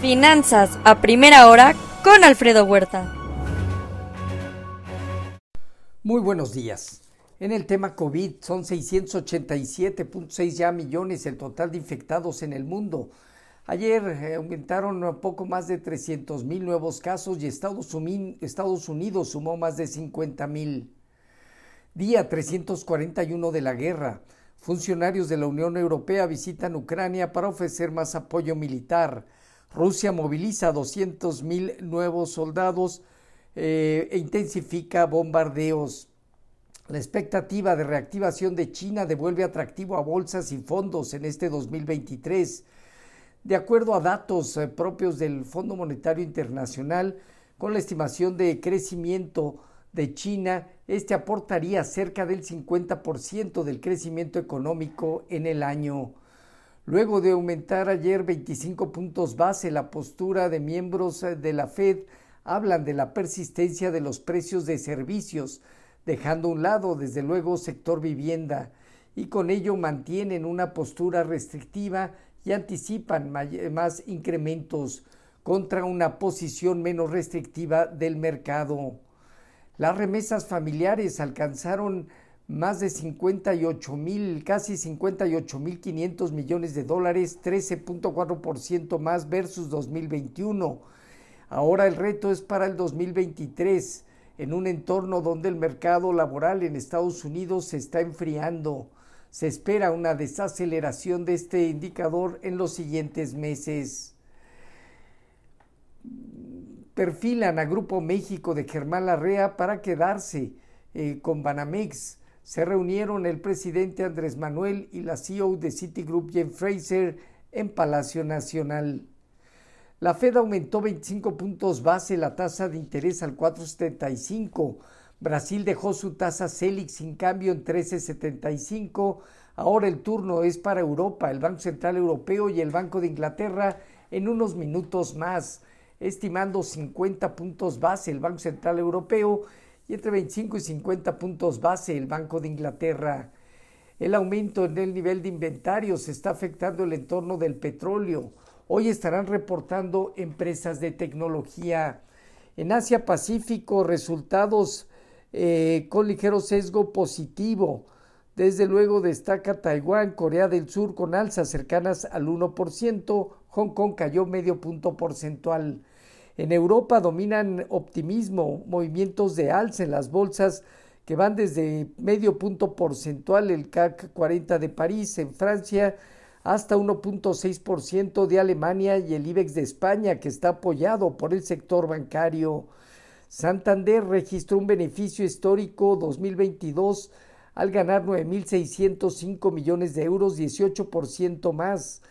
Finanzas a primera hora con Alfredo Huerta. Muy buenos días. En el tema COVID son 687.6 ya millones el total de infectados en el mundo. Ayer eh, aumentaron un poco más de 300 mil nuevos casos y Estados, Unidos sumó más de 50 mil. Día 341 de la guerra. Funcionarios de la Unión Europea visitan Ucrania para ofrecer más apoyo militar. Rusia moviliza 200 mil nuevos soldados eh, e intensifica bombardeos. La expectativa de reactivación de China devuelve atractivo a bolsas y fondos en este 2023. De acuerdo a datos eh, propios del Fondo Monetario Internacional, con la estimación de crecimiento de China, este aportaría cerca del 50% del crecimiento económico en el año. Luego de aumentar ayer 25 puntos base, la postura de miembros eh, de la Fed hablan de la persistencia de los precios de servicios, dejando un lado, desde luego, sector vivienda, y con ello mantienen una postura restrictiva y anticipan más incrementos contra una posición menos restrictiva del mercado. Las remesas familiares alcanzaron más de 58 mil, casi 58 mil 500 millones de dólares, 13.4% más versus 2021. Ahora el reto es para el 2023, en un entorno donde el mercado laboral en Estados Unidos se está enfriando. Se espera una desaceleración de este indicador en los siguientes meses. Perfilan a Grupo México de Germán Larrea para quedarse eh, con Banamex se reunieron el presidente Andrés Manuel y la CEO de Citigroup, Jen Fraser, en Palacio Nacional. La Fed aumentó 25 puntos base la tasa de interés al 4,75. Brasil dejó su tasa CELIC sin cambio en 13,75. Ahora el turno es para Europa, el Banco Central Europeo y el Banco de Inglaterra en unos minutos más, estimando 50 puntos base el Banco Central Europeo y entre 25 y 50 puntos base el Banco de Inglaterra. El aumento en el nivel de inventarios está afectando el entorno del petróleo. Hoy estarán reportando empresas de tecnología. En Asia Pacífico, resultados eh, con ligero sesgo positivo. Desde luego destaca Taiwán, Corea del Sur con alzas cercanas al 1%, Hong Kong cayó medio punto porcentual. En Europa dominan optimismo, movimientos de alza en las bolsas que van desde medio punto porcentual el CAC 40 de París, en Francia hasta 1.6% de Alemania y el IBEX de España, que está apoyado por el sector bancario. Santander registró un beneficio histórico 2022 al ganar 9.605 millones de euros, 18% más.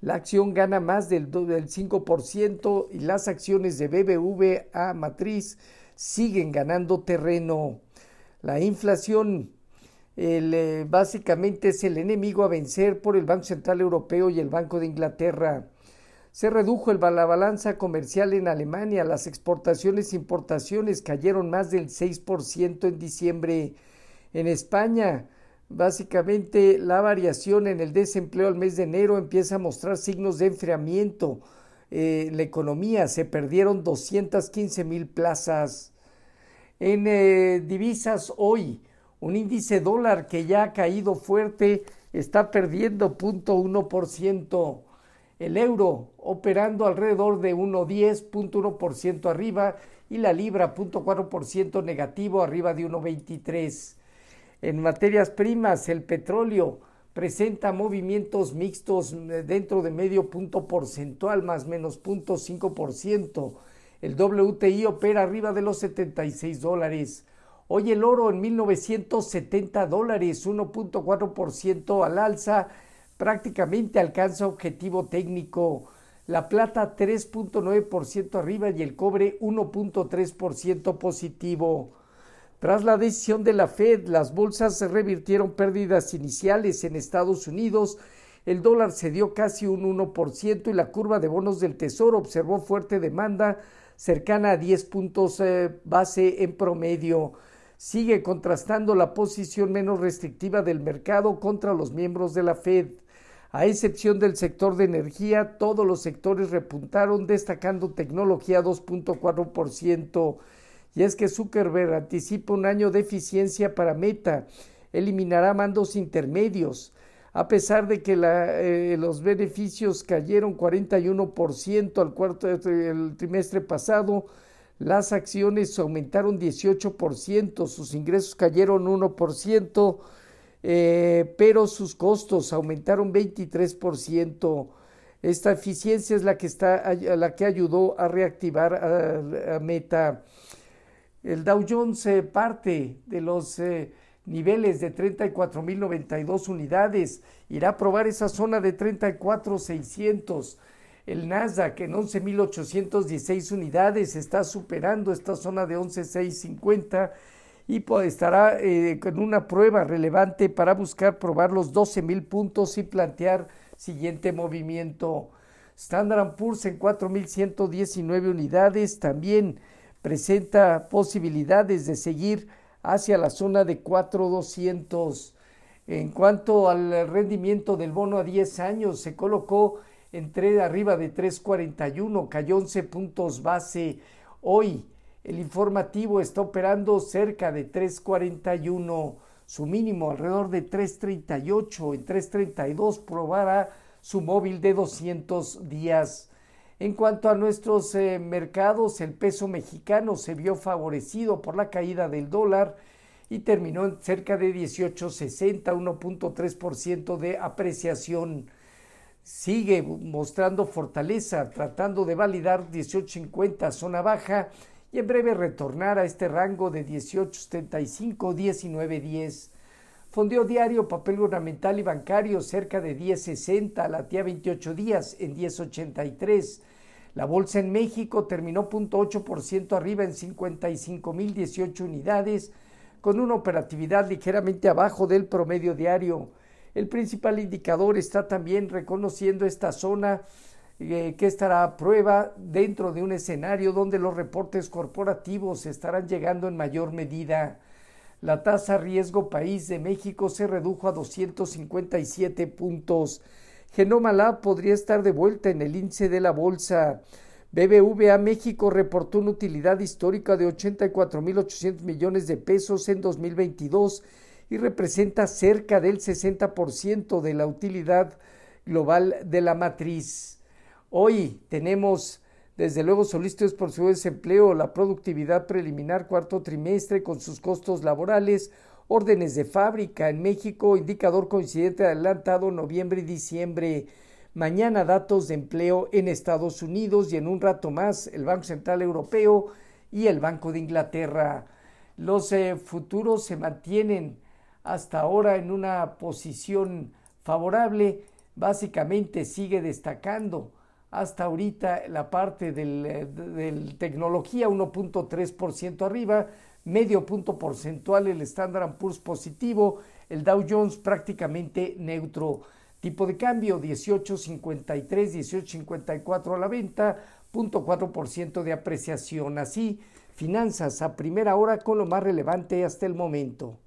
La acción gana más del, del 5% y las acciones de BBVA Matriz siguen ganando terreno. La inflación eh, básicamente es el enemigo a vencer por el Banco Central Europeo y el Banco de Inglaterra. Se redujo el, la balanza comercial en Alemania, las exportaciones e importaciones cayeron más del 6% en diciembre. En España, Básicamente, la variación en el desempleo al mes de enero empieza a mostrar signos de enfriamiento. Eh, la economía se perdieron 215 mil plazas. En eh, divisas hoy, un índice dólar que ya ha caído fuerte está perdiendo 0.1%. El euro operando alrededor de 1.10, arriba y la libra 0.4% negativo arriba de 1.23. En materias primas, el petróleo presenta movimientos mixtos eh, dentro de medio punto porcentual, más menos punto cinco por ciento. El WTI opera arriba de los 76 dólares. Hoy el oro en 1970 dólares, 1.4% al alza, prácticamente alcanza objetivo técnico. La plata 3.9% arriba y el cobre 1.3% positivo. Tras la decisión de la Fed, las bolsas revirtieron pérdidas iniciales en Estados Unidos. El dólar cedió casi un 1% y la curva de bonos del Tesoro observó fuerte demanda cercana a 10 puntos eh, base en promedio. Sigue contrastando la posición menos restrictiva del mercado contra los miembros de la Fed. A excepción del sector de energía, todos los sectores repuntaron, destacando tecnología 2.4%. Y es que Zuckerberg anticipa un año de eficiencia para Meta, eliminará mandos intermedios. A pesar de que eh, los beneficios cayeron 41% al cuarto el trimestre pasado, las acciones aumentaron 18%, sus ingresos cayeron 1%, eh, pero sus costos aumentaron 23%. Esta eficiencia es la que, está, la que ayudó a reactivar a, Meta. El Dow Jones eh, parte de los eh, niveles de 34.092 unidades, irá a probar esa zona de 34.600 el Nasdaq en 11.816 unidades. Está superando esta zona de 11.650 y pues, estará eh, con una prueba relevante para buscar probar los 12.000 puntos y plantear siguiente movimiento. Standard Poor's en 4.119 unidades. También presenta posibilidades de seguir hacia la zona de 4.200. En cuanto al rendimiento del bono a 10 años, se colocó entré arriba de 3.41, cayó 11 puntos base hoy. El informativo está operando cerca de 3.41, su mínimo alrededor de 3.38, en 3.32 probará su móvil de 200 días. En cuanto a nuestros eh, mercados, el peso mexicano se vio favorecido por la caída del dólar y terminó en cerca de 18.60, 1.3% de apreciación sigue mostrando fortaleza, tratando de validar 18.50 zona baja y en breve retornar a este rango de 18.75, 19.10. Fondeo diario, papel gubernamental y bancario cerca de 10.60, latía 28 días en 10.83. La bolsa en México terminó 0.8% arriba en 55.018 unidades, con una operatividad ligeramente abajo del promedio diario. El principal indicador está también reconociendo esta zona eh, que estará a prueba dentro de un escenario donde los reportes corporativos estarán llegando en mayor medida. La tasa riesgo país de México se redujo a 257 puntos. Genoma Lab podría estar de vuelta en el índice de la bolsa. BBVA México reportó una utilidad histórica de 84.800 millones de pesos en 2022 y representa cerca del 60% de la utilidad global de la matriz. Hoy tenemos desde luego solicitudes por su desempleo, la productividad preliminar cuarto trimestre con sus costos laborales, órdenes de fábrica en México, indicador coincidente adelantado noviembre y diciembre. Mañana datos de empleo en Estados Unidos y en un rato más el Banco Central Europeo y el Banco de Inglaterra. Los eh, futuros se mantienen hasta ahora en una posición favorable, básicamente sigue destacando hasta ahorita la parte del, eh, tecnología 1.3% arriba, medio punto porcentual el Standard Poor's positivo, el Dow Jones prácticamente neutro. Tipo de cambio 18.53, 18.54 a la venta, 0.4% de apreciación. Así, finanzas a primera hora con lo más relevante hasta el momento.